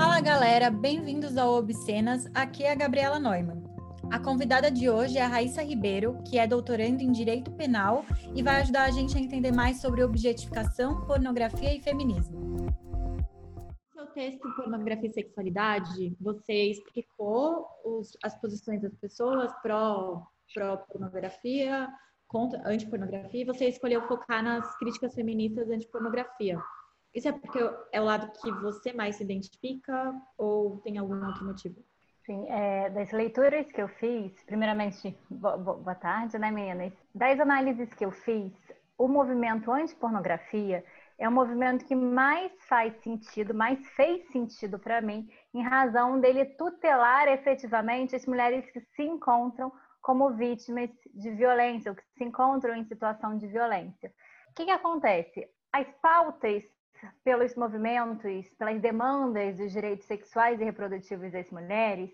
Fala galera, bem-vindos ao Obscenas. Aqui é a Gabriela Neumann. A convidada de hoje é a Raíssa Ribeiro, que é doutoranda em Direito Penal e vai ajudar a gente a entender mais sobre objetificação, pornografia e feminismo. No seu texto Pornografia e Sexualidade, você explicou os, as posições das pessoas pró-pornografia, pró contra antipornografia, e você escolheu focar nas críticas feministas anti-pornografia. Isso é porque é o lado que você mais se identifica ou tem algum outro motivo? Sim, é, das leituras que eu fiz, primeiramente, boa, tarde, né, meninas? Das análises que eu fiz, o movimento anti-pornografia é o movimento que mais faz sentido, mais fez sentido para mim, em razão dele tutelar efetivamente as mulheres que se encontram como vítimas de violência, ou que se encontram em situação de violência. O que, que acontece? As pautas pelos movimentos, pelas demandas dos direitos sexuais e reprodutivos das mulheres,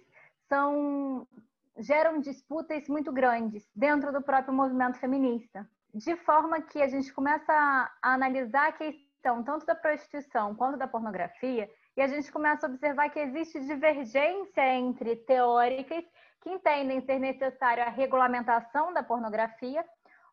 são geram disputas muito grandes dentro do próprio movimento feminista, de forma que a gente começa a analisar a questão tanto da prostituição quanto da pornografia e a gente começa a observar que existe divergência entre teóricas que entendem ser necessária a regulamentação da pornografia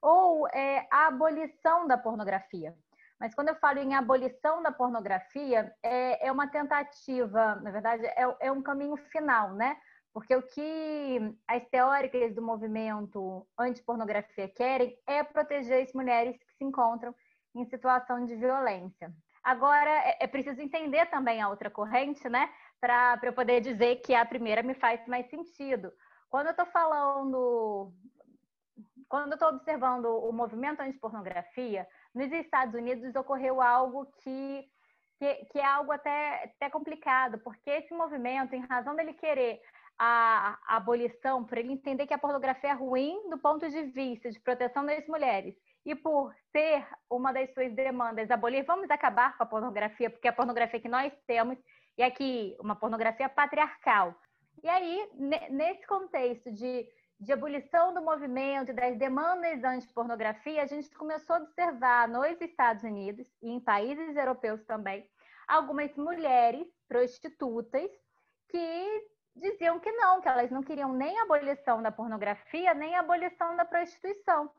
ou é, a abolição da pornografia. Mas quando eu falo em abolição da pornografia, é, é uma tentativa, na verdade, é, é um caminho final, né? Porque o que as teóricas do movimento anti-pornografia querem é proteger as mulheres que se encontram em situação de violência. Agora, é, é preciso entender também a outra corrente, né? Para eu poder dizer que a primeira me faz mais sentido. Quando eu estou falando, quando eu estou observando o movimento anti-pornografia, nos Estados Unidos ocorreu algo que, que, que, é algo até, até complicado, porque esse movimento, em razão dele querer a, a abolição, por ele entender que a pornografia é ruim do ponto de vista de proteção das mulheres, e por ser uma das suas demandas abolir, vamos acabar com a pornografia, porque a pornografia que nós temos é aqui uma pornografia patriarcal. E aí, nesse contexto de de abolição do movimento e das demandas anti-pornografia, a gente começou a observar nos Estados Unidos e em países europeus também algumas mulheres prostitutas que diziam que não, que elas não queriam nem abolição da pornografia, nem a abolição da prostituição,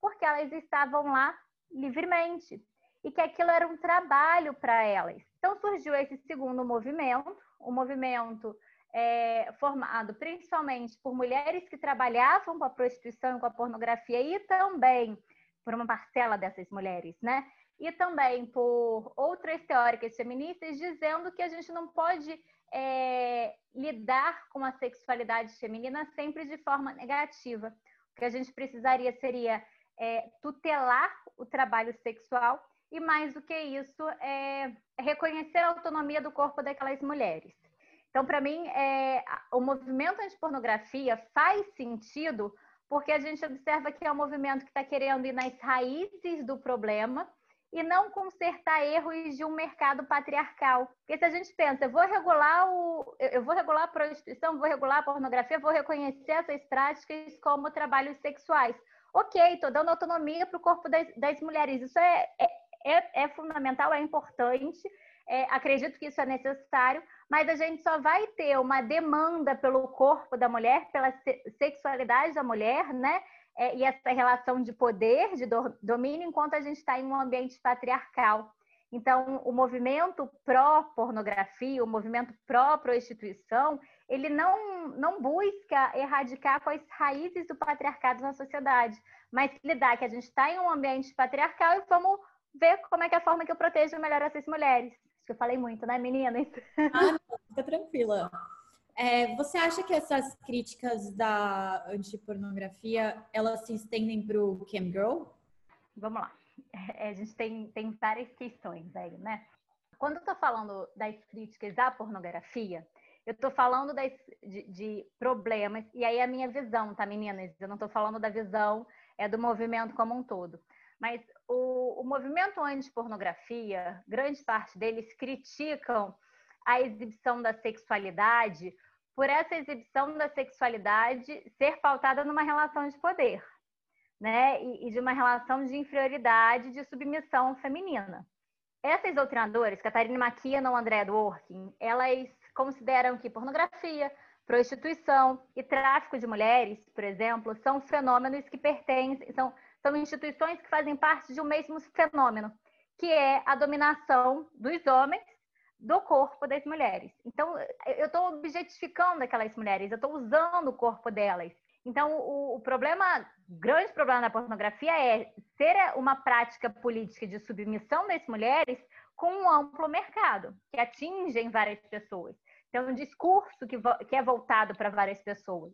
porque elas estavam lá livremente e que aquilo era um trabalho para elas. Então surgiu esse segundo movimento, o movimento é, formado principalmente por mulheres que trabalhavam com a prostituição e com a pornografia e também por uma parcela dessas mulheres, né? E também por outras teóricas feministas dizendo que a gente não pode é, lidar com a sexualidade feminina sempre de forma negativa. O que a gente precisaria seria é, tutelar o trabalho sexual e, mais do que isso, é, reconhecer a autonomia do corpo daquelas mulheres. Então, para mim, é, o movimento anti-pornografia faz sentido porque a gente observa que é um movimento que está querendo ir nas raízes do problema e não consertar erros de um mercado patriarcal. Porque se a gente pensa, eu vou regular o, eu vou regular a prostituição, vou regular a pornografia, vou reconhecer essas práticas como trabalhos sexuais. Ok, estou dando autonomia para o corpo das, das, mulheres. Isso é, é, é, é fundamental, é importante. É, acredito que isso é necessário, mas a gente só vai ter uma demanda pelo corpo da mulher, pela sexualidade da mulher, né? É, e essa relação de poder, de domínio, enquanto a gente está em um ambiente patriarcal. Então, o movimento pró-pornografia, o movimento pró-prostituição, ele não, não busca erradicar quais raízes do patriarcado na sociedade, mas lidar que a gente está em um ambiente patriarcal e vamos ver como é que é a forma que eu protejo melhor essas mulheres. Acho que eu falei muito, né, meninas? Ah, não, fica tranquila. É, você acha que essas críticas da antipornografia, elas se estendem para o Girl? Vamos lá. É, a gente tem, tem várias questões aí, né? Quando eu estou falando das críticas à pornografia, eu estou falando das, de, de, problemas, e aí a minha visão, tá, meninas? Eu não estou falando da visão é do movimento como um todo. Mas o, o movimento anti-pornografia, grande parte deles criticam a exibição da sexualidade por essa exibição da sexualidade ser pautada numa relação de poder, né? E, e de uma relação de inferioridade, de submissão feminina. Essas doutrinadoras, Catarina Maquina ou André Dworkin, elas consideram que pornografia, prostituição e tráfico de mulheres, por exemplo, são fenômenos que pertencem, são, são instituições que fazem parte de um mesmo fenômeno, que é a dominação dos homens do corpo das mulheres. Então, eu estou objetificando aquelas mulheres, eu estou usando o corpo delas. Então, o, o, problema, o grande problema da pornografia é ser uma prática política de submissão das mulheres com um amplo mercado, que atingem várias pessoas. Então, um discurso que, que é voltado para várias pessoas.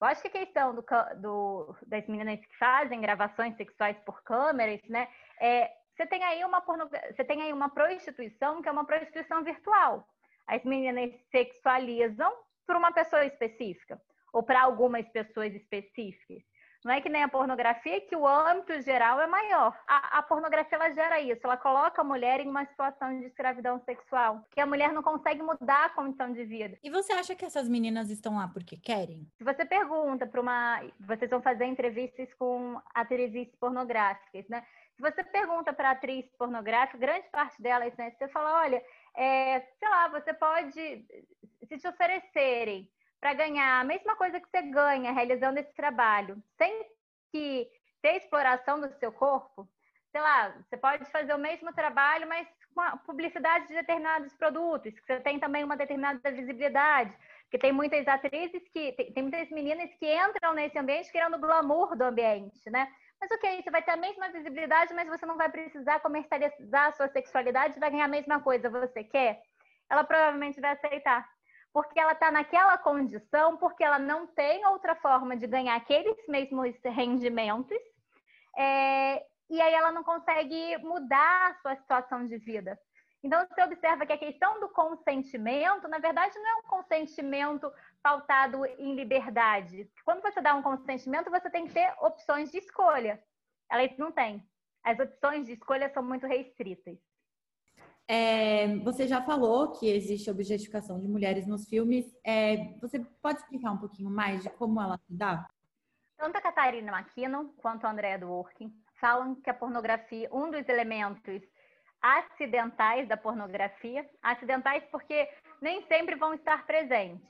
Eu acho que a questão do, do, das meninas que fazem gravações sexuais por câmeras, né, é, você tem aí uma você tem aí uma prostituição que é uma prostituição virtual. As meninas sexualizam por uma pessoa específica ou para algumas pessoas específicas. Não é que nem a pornografia, que o âmbito geral é maior. A, a, pornografia ela gera isso, ela coloca a mulher em uma situação de escravidão sexual, que a mulher não consegue mudar a condição de vida. E você acha que essas meninas estão lá porque querem? Se você pergunta para uma. Vocês vão fazer entrevistas com atrizes pornográficas, né? Se você pergunta para atriz pornográfica, grande parte delas, né? Você fala, olha, é, sei lá, você pode, se te oferecerem para ganhar a mesma coisa que você ganha realizando esse trabalho, sem que ter exploração do seu corpo, sei lá, você pode fazer o mesmo trabalho, mas com a publicidade de determinados produtos, que você tem também uma determinada visibilidade, que tem muitas atrizes que tem, tem muitas meninas que entram nesse ambiente querendo glamour do ambiente, né? Mas ok, você vai ter a mesma visibilidade, mas você não vai precisar comercializar a sua sexualidade, vai ganhar a mesma coisa. Você quer? Ela provavelmente vai aceitar porque ela está naquela condição, porque ela não tem outra forma de ganhar aqueles mesmos rendimentos, é, e aí ela não consegue mudar a sua situação de vida. Então, você observa que a questão do consentimento, na verdade, não é um consentimento pautado em liberdade. Quando você dá um consentimento, você tem que ter opções de escolha. Elas não têm. As opções de escolha são muito restritas. É, você já falou que existe objetificação de mulheres nos filmes. É, você pode explicar um pouquinho mais de como ela se dá? Tanto a Catarina McKinnon quanto a Andrea Dworkin falam que a pornografia, um dos elementos acidentais da pornografia, acidentais porque nem sempre vão estar presentes,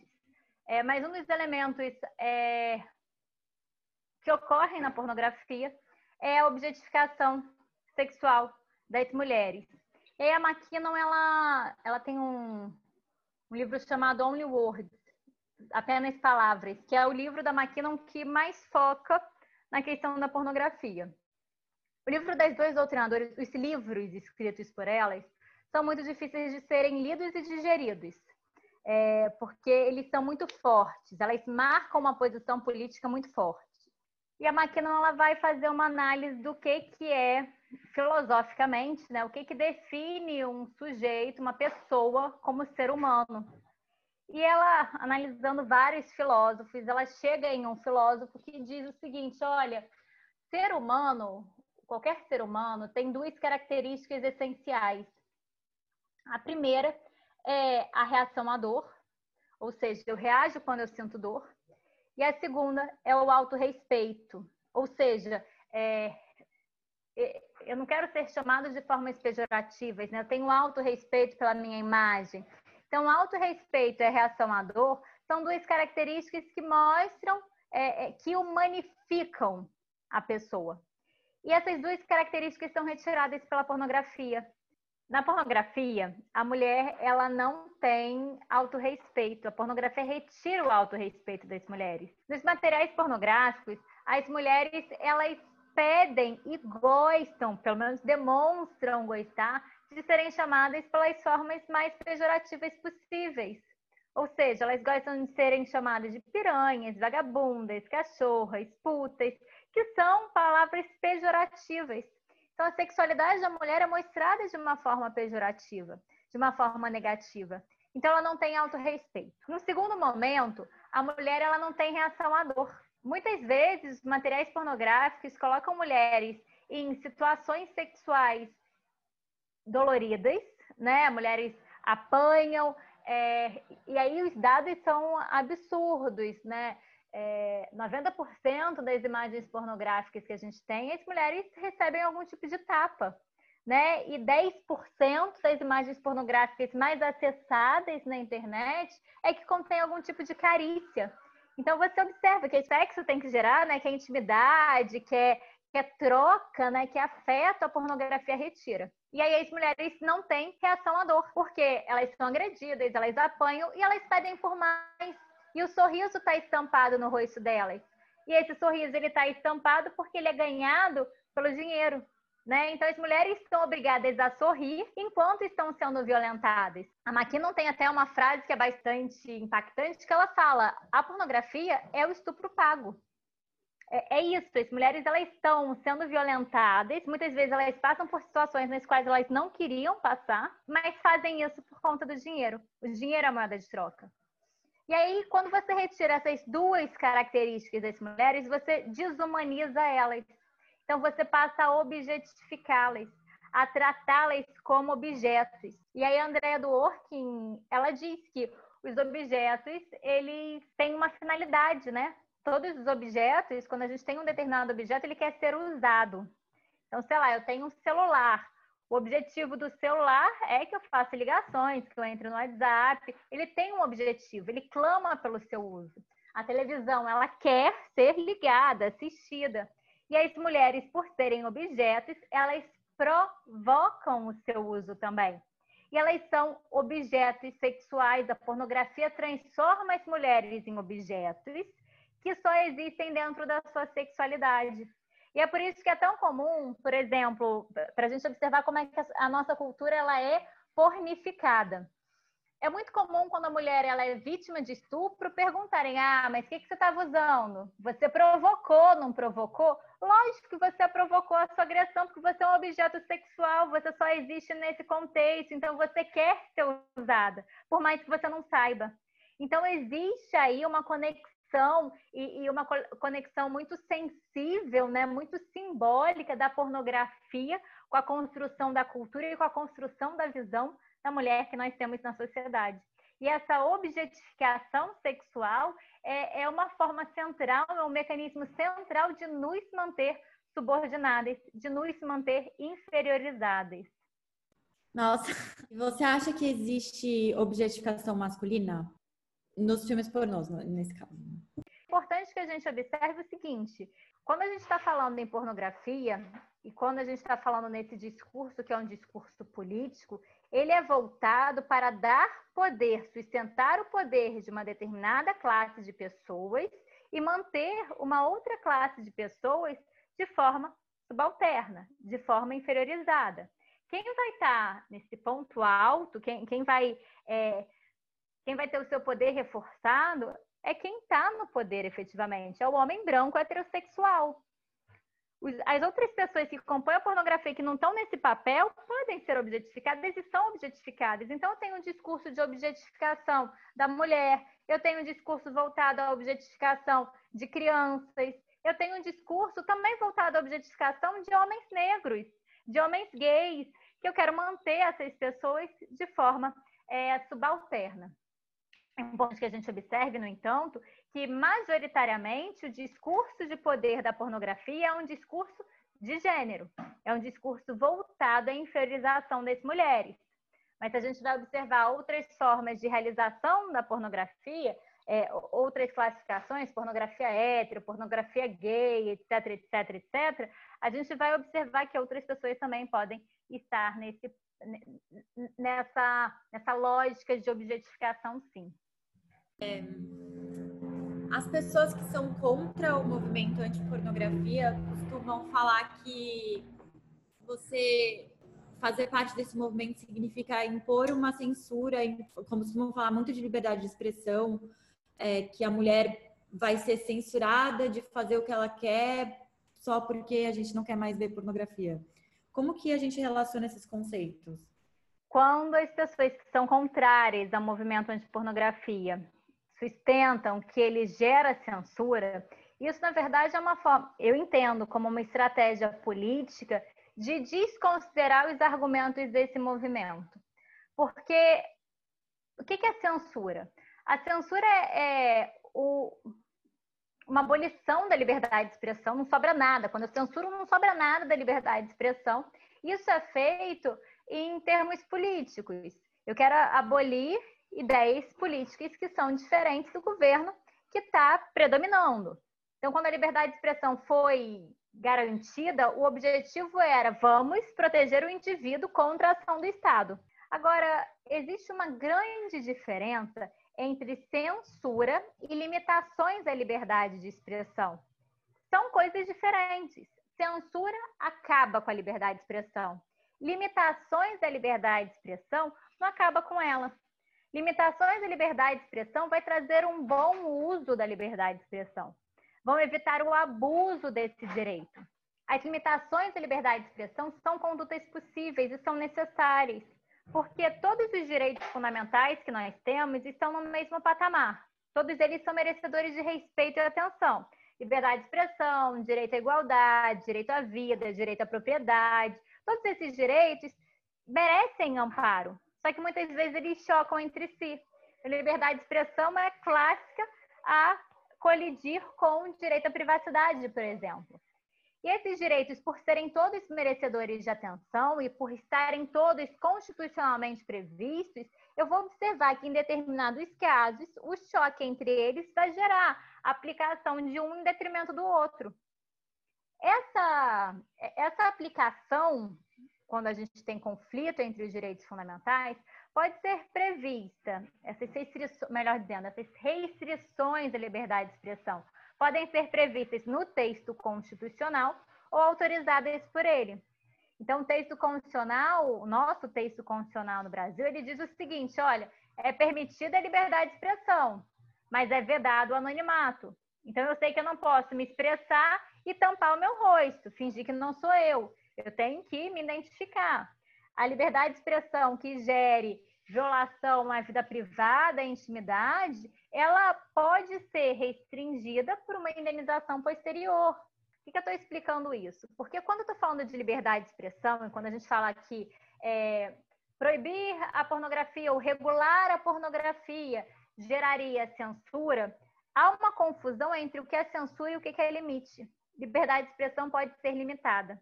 é, mas um dos elementos é, que ocorrem na pornografia é a objetificação sexual das mulheres. E a McKinnon, ela, ela tem um, um livro chamado Only Words, apenas palavras, que é o livro da McKinnon que mais foca na questão da pornografia. O livro das duas doutrinadoras, os livros escritos por elas, são muito difíceis de serem lidos e digeridos, é, porque eles são muito fortes, elas marcam uma posição política muito forte. E a McKinnon ela vai fazer uma análise do que, que é filosoficamente, né, o que, que define um sujeito, uma pessoa, como ser humano. E ela, analisando vários filósofos, ela chega em um filósofo que diz o seguinte: olha, ser humano, qualquer ser humano, tem duas características essenciais. A primeira é a reação à dor, ou seja, eu reajo quando eu sinto dor. E a segunda é o autorrespeito, ou seja, é, eu não quero ser chamado de formas pejorativas, né? Eu tenho alto respeito pela minha imagem. Então, alto respeito e reação à dor são duas características que mostram, é, é, que humanificam a pessoa. E essas duas características são retiradas pela pornografia. Na pornografia, a mulher ela não tem autorrespeito. A pornografia retira o autorrespeito das mulheres. Nos materiais pornográficos, as mulheres elas pedem e gostam, pelo menos demonstram gostar, de serem chamadas pelas formas mais pejorativas possíveis. Ou seja, elas gostam de serem chamadas de piranhas, vagabundas, cachorras, putas, que são palavras pejorativas. Então, a sexualidade da mulher é mostrada de uma forma pejorativa, de uma forma negativa. Então, ela não tem autorrespeito. No segundo momento, a mulher ela não tem reação à dor. Muitas vezes, materiais pornográficos colocam mulheres em situações sexuais doloridas, né? Mulheres apanham, é, e aí os dados são absurdos, né? É, 90% das imagens pornográficas que a gente tem, as mulheres recebem algum tipo de tapa. né? E 10% das imagens pornográficas mais acessadas na internet é que contém algum tipo de carícia. Então você observa que sexo tem que gerar, né? Que a intimidade, que é, que é troca, né? Que é afeto a pornografia retira. E aí as mulheres não têm reação à dor, porque elas são agredidas, elas apanham e elas pedem por mais. E o sorriso está estampado no rosto delas. E esse sorriso ele está estampado porque ele é ganhado pelo dinheiro. Né? Então, as mulheres estão obrigadas a sorrir enquanto estão sendo violentadas. A McKinnon tem até uma frase que é bastante impactante, que ela fala, a pornografia é o estupro pago. É, é isso, as mulheres elas estão sendo violentadas, muitas vezes elas passam por situações nas quais elas não queriam passar, mas fazem isso por conta do dinheiro. O dinheiro é a moeda de troca. E aí, quando você retira essas duas características das mulheres, você desumaniza elas. Então, você passa a objetificá-las, a tratá-las como objetos. E aí, a Andrea Dworkin, ela diz que os objetos, eles têm uma finalidade, né? Todos os objetos, quando a gente tem um determinado objeto, ele quer ser usado. Então, sei lá, eu tenho um celular. O objetivo do celular é que eu faça ligações, que eu entre no WhatsApp. Ele tem um objetivo, ele clama pelo seu uso. A televisão, ela quer ser ligada, assistida. E as mulheres, por serem objetos, elas provocam o seu uso também. E elas são objetos sexuais. A pornografia transforma as mulheres em objetos que só existem dentro da sua sexualidade. E é por isso que é tão comum, por exemplo, para a gente observar como é que a nossa cultura ela é pornificada. É muito comum quando a mulher ela é vítima de estupro perguntarem: ah, mas o que, que você estava usando? Você provocou, não provocou? Lógico que você provocou a sua agressão porque você é um objeto sexual, você só existe nesse contexto, então você quer ser usada, por mais que você não saiba. Então existe aí uma conexão e, e, uma conexão muito sensível, né, muito simbólica da pornografia com a construção da cultura e com a construção da visão da mulher que nós temos na sociedade. E essa objetificação sexual é, é uma forma central, é um mecanismo central de nos manter subordinadas, de nos manter inferiorizadas. Nossa, você acha que existe objetificação masculina? nos filmes pornôs, nesse caso. É importante que a gente observe o seguinte: quando a gente está falando em pornografia e quando a gente está falando nesse discurso que é um discurso político, ele é voltado para dar poder, sustentar o poder de uma determinada classe de pessoas e manter uma outra classe de pessoas de forma subalterna, de forma inferiorizada. Quem vai estar nesse ponto alto, quem, quem vai é, quem vai ter o seu poder reforçado é quem está no poder efetivamente, é o homem branco heterossexual. As outras pessoas que compõem a pornografia que não estão nesse papel podem ser objetificadas e são objetificadas. Então, eu tenho um discurso de objetificação da mulher, eu tenho um discurso voltado à objetificação de crianças, eu tenho um discurso também voltado à objetificação de homens negros, de homens gays, que eu quero manter essas pessoas de forma é, subalterna. É importante que a gente observe, no entanto, que majoritariamente o discurso de poder da pornografia é um discurso de gênero, é um discurso voltado à inferiorização das mulheres. Mas se a gente vai observar outras formas de realização da pornografia, é, outras classificações, pornografia hétero, pornografia gay, etc, etc, etc, a gente vai observar que outras pessoas também podem estar nesse, nessa, nessa lógica de objetificação, sim. É, as pessoas que são contra o movimento anti-pornografia costumam falar que você fazer parte desse movimento significa impor uma censura, como costumam falar muito de liberdade de expressão, é, que a mulher vai ser censurada de fazer o que ela quer só porque a gente não quer mais ver pornografia. Como que a gente relaciona esses conceitos? Quando as pessoas que são contrárias ao movimento anti-pornografia sustentam que ele gera censura, isso na verdade é uma forma, eu entendo como uma estratégia política de desconsiderar os argumentos desse movimento. Porque o que é censura? A censura é, é o, uma abolição da liberdade de expressão, não sobra nada. Quando eu censuro, não sobra nada da liberdade de expressão. Isso é feito em termos políticos. Eu quero abolir ideias políticas que são diferentes do governo que está predominando. Então, quando a liberdade de expressão foi garantida, o objetivo era vamos proteger o indivíduo contra a ação do Estado. Agora, existe uma grande diferença entre censura e limitações à liberdade de expressão. São coisas diferentes. Censura acaba com a liberdade de expressão. Limitações à liberdade de expressão não acaba com ela. Limitações à liberdade de expressão vai trazer um bom uso da liberdade de expressão. Vão evitar o abuso desse direito. As limitações à liberdade de expressão são condutas possíveis e são necessárias, porque todos os direitos fundamentais que nós temos estão no mesmo patamar. Todos eles são merecedores de respeito e atenção. Liberdade de expressão, direito à igualdade, direito à vida, direito à propriedade, todos esses direitos merecem amparo. Só que muitas vezes eles chocam entre si. A liberdade de expressão é clássica a colidir com o direito à privacidade, por exemplo. E esses direitos, por serem todos merecedores de atenção e por estarem todos constitucionalmente previstos, eu vou observar que em determinados casos o choque entre eles vai gerar a aplicação de um em detrimento do outro. Essa, essa aplicação quando a gente tem conflito entre os direitos fundamentais, pode ser prevista, essas restrições, melhor dizendo, essas restrições à liberdade de expressão podem ser previstas no texto constitucional ou autorizadas por ele. Então, o texto constitucional, o nosso texto constitucional no Brasil, ele diz o seguinte: olha, é permitida a liberdade de expressão, mas é vedado o anonimato. Então, eu sei que eu não posso me expressar e tampar o meu rosto, fingir que não sou eu. Eu tenho que me identificar. A liberdade de expressão que gere violação à vida privada, à intimidade, ela pode ser restringida por uma indenização posterior. Por que, eu estou explicando isso? Porque quando eu estou falando de liberdade de expressão, e quando a gente fala aqui é, proibir a pornografia ou regular a pornografia geraria censura, há uma confusão entre o que é censura e o que é limite. Liberdade de expressão pode ser limitada.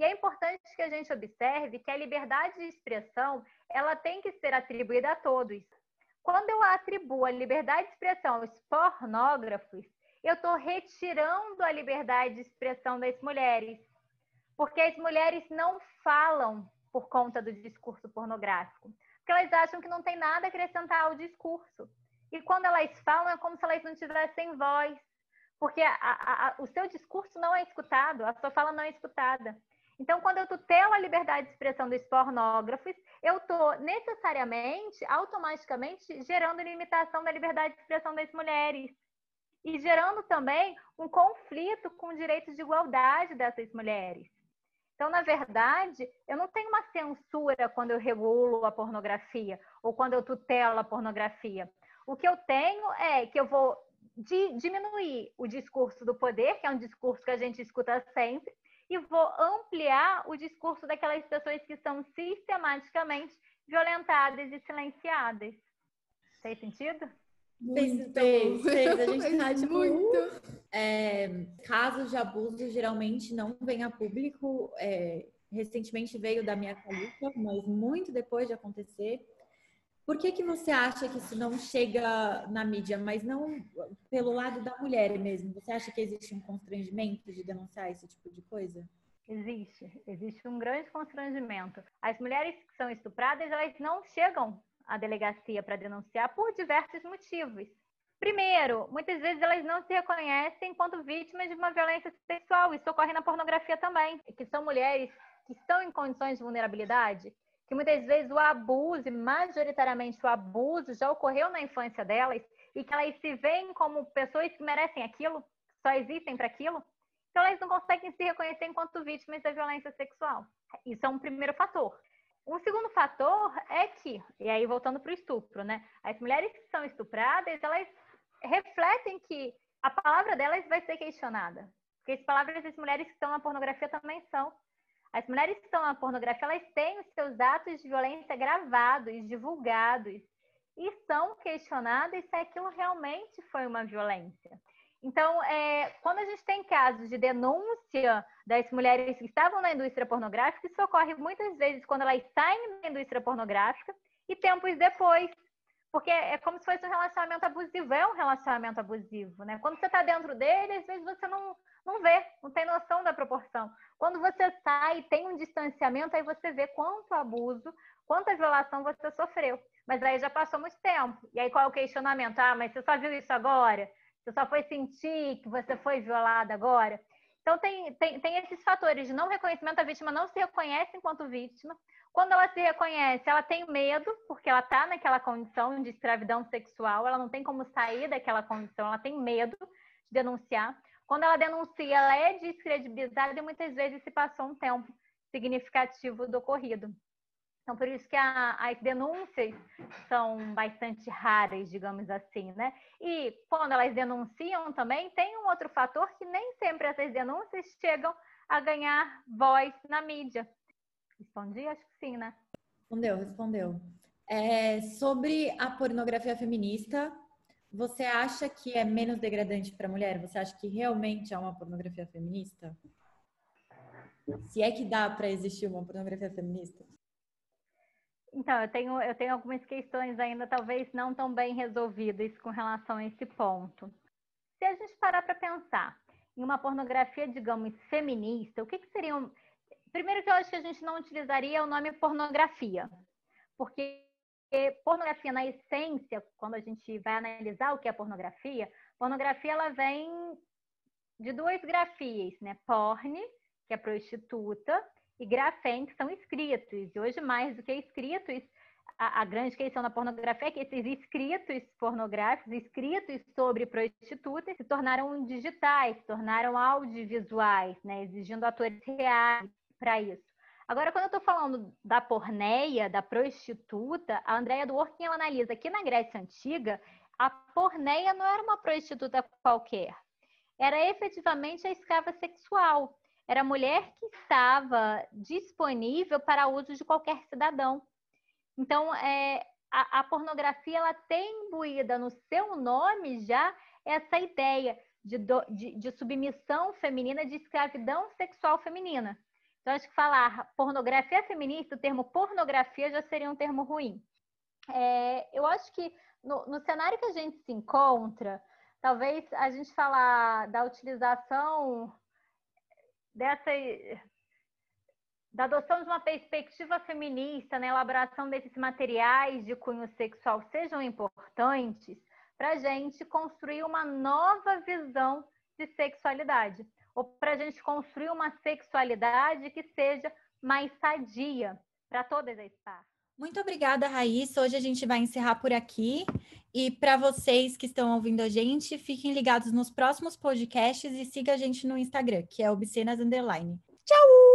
E é importante que a gente observe que a liberdade de expressão ela tem que ser atribuída a todos. Quando eu atribuo a liberdade de expressão aos pornógrafos, eu estou retirando a liberdade de expressão das mulheres, porque as mulheres não falam por conta do discurso pornográfico, porque elas acham que não tem nada a acrescentar ao discurso. E quando elas falam, é como se elas não tivessem voz, porque a, a, a, o seu discurso não é escutado, a sua fala não é escutada. Então, quando eu tutelo a liberdade de expressão dos pornógrafos, eu estou necessariamente, automaticamente, gerando limitação da liberdade de expressão das mulheres. E gerando também um conflito com o direito de igualdade dessas mulheres. Então, na verdade, eu não tenho uma censura quando eu regulo a pornografia ou quando eu tutelo a pornografia. O que eu tenho é que eu vou diminuir o discurso do poder, que é um discurso que a gente escuta sempre, e vou ampliar o discurso daquelas pessoas que são sistematicamente violentadas e silenciadas. Fez sentido? Fez, fez. A gente tá, tipo, muito. É, casos de abuso geralmente não vêm a público. É, recentemente veio da minha califa, mas muito depois de acontecer. Por que, que você acha que isso não chega na mídia, mas não pelo lado da mulher mesmo? Você acha que existe um constrangimento de denunciar esse tipo de coisa? Existe, existe um grande constrangimento. As mulheres que são estupradas, elas não chegam à delegacia para denunciar por diversos motivos. Primeiro, muitas vezes elas não se reconhecem enquanto vítimas de uma violência sexual. Isso ocorre na pornografia também, que são mulheres que estão em condições de vulnerabilidade que muitas vezes o abuso, majoritariamente o abuso, já ocorreu na infância delas e que elas se veem como pessoas que merecem aquilo, só existem para aquilo, então elas não conseguem se reconhecer enquanto vítimas da violência sexual. Isso é um primeiro fator. Um segundo fator é que, e aí voltando para o estupro, né? As mulheres que são estupradas, elas refletem que a palavra delas vai ser questionada. Porque as palavras das mulheres que estão na pornografia também são. As mulheres que estão na pornografia, elas têm os seus atos de violência gravados, divulgados, e são questionadas se aquilo realmente foi uma violência. Então, é, quando a gente tem casos de denúncia das mulheres que estavam na indústria pornográfica, isso ocorre muitas vezes quando elas saem da indústria pornográfica e tempos depois. Porque é como se fosse um relacionamento abusivo, é um relacionamento abusivo, né? Quando você está dentro dele, às vezes você não, não vê, não tem noção da proporção. Quando você sai tem um distanciamento, aí você vê quanto abuso, quanta violação você sofreu. Mas aí já passou muito tempo. E aí qual é o questionamento? Ah, mas você só viu isso agora? Você só foi sentir que você foi violada agora? Então, tem, tem, tem esses fatores de não reconhecimento, a vítima não se reconhece enquanto vítima. Quando ela se reconhece, ela tem medo, porque ela está naquela condição de escravidão sexual, ela não tem como sair daquela condição, ela tem medo de denunciar. Quando ela denuncia, ela é descredibilizada e muitas vezes se passou um tempo significativo do ocorrido. Então, por isso que a, as denúncias são bastante raras, digamos assim, né? E quando elas denunciam também, tem um outro fator que nem sempre essas denúncias chegam a ganhar voz na mídia. Respondi? Acho que sim, né? Respondeu, respondeu. É, sobre a pornografia feminista, você acha que é menos degradante para a mulher? Você acha que realmente é uma pornografia feminista? Se é que dá para existir uma pornografia feminista? Então, eu tenho, eu tenho algumas questões ainda talvez não tão bem resolvidas com relação a esse ponto. Se a gente parar para pensar em uma pornografia, digamos, feminista, o que, que seriam. Primeiro, que eu acho que a gente não utilizaria o nome pornografia, porque pornografia, na essência, quando a gente vai analisar o que é pornografia, pornografia ela vem de duas grafias, né? Porne, que é prostituta, e grafém, que são escritos. E hoje, mais do que escritos, a, a, grande questão da pornografia é que esses escritos pornográficos, escritos sobre prostitutas, se tornaram digitais, se tornaram audiovisuais, né? exigindo atores reais para isso. Agora, quando eu estou falando da porneia, da prostituta, a Andrea Dworkin ela analisa que na Grécia Antiga, a porneia não era uma prostituta qualquer. Era efetivamente a escrava sexual. Era a mulher que estava disponível para uso de qualquer cidadão. Então, é, a, a pornografia ela tem imbuída no seu nome já essa ideia de, do, de, de submissão feminina, de escravidão sexual feminina. Então, acho que falar pornografia feminista, o termo pornografia já seria um termo ruim. É, eu acho que no, no, cenário que a gente se encontra, talvez a gente falar da utilização dessa da adoção de uma perspectiva feminista na elaboração desses materiais de cunho sexual sejam importantes para a gente construir uma nova visão de sexualidade ou para a gente construir uma sexualidade que seja mais sadia para todas as partes. Muito obrigada, Raíssa. Hoje a gente vai encerrar por aqui. E para vocês que estão ouvindo a gente, fiquem ligados nos próximos podcasts e siga a gente no Instagram, que é Obscenas Underline. Tchau!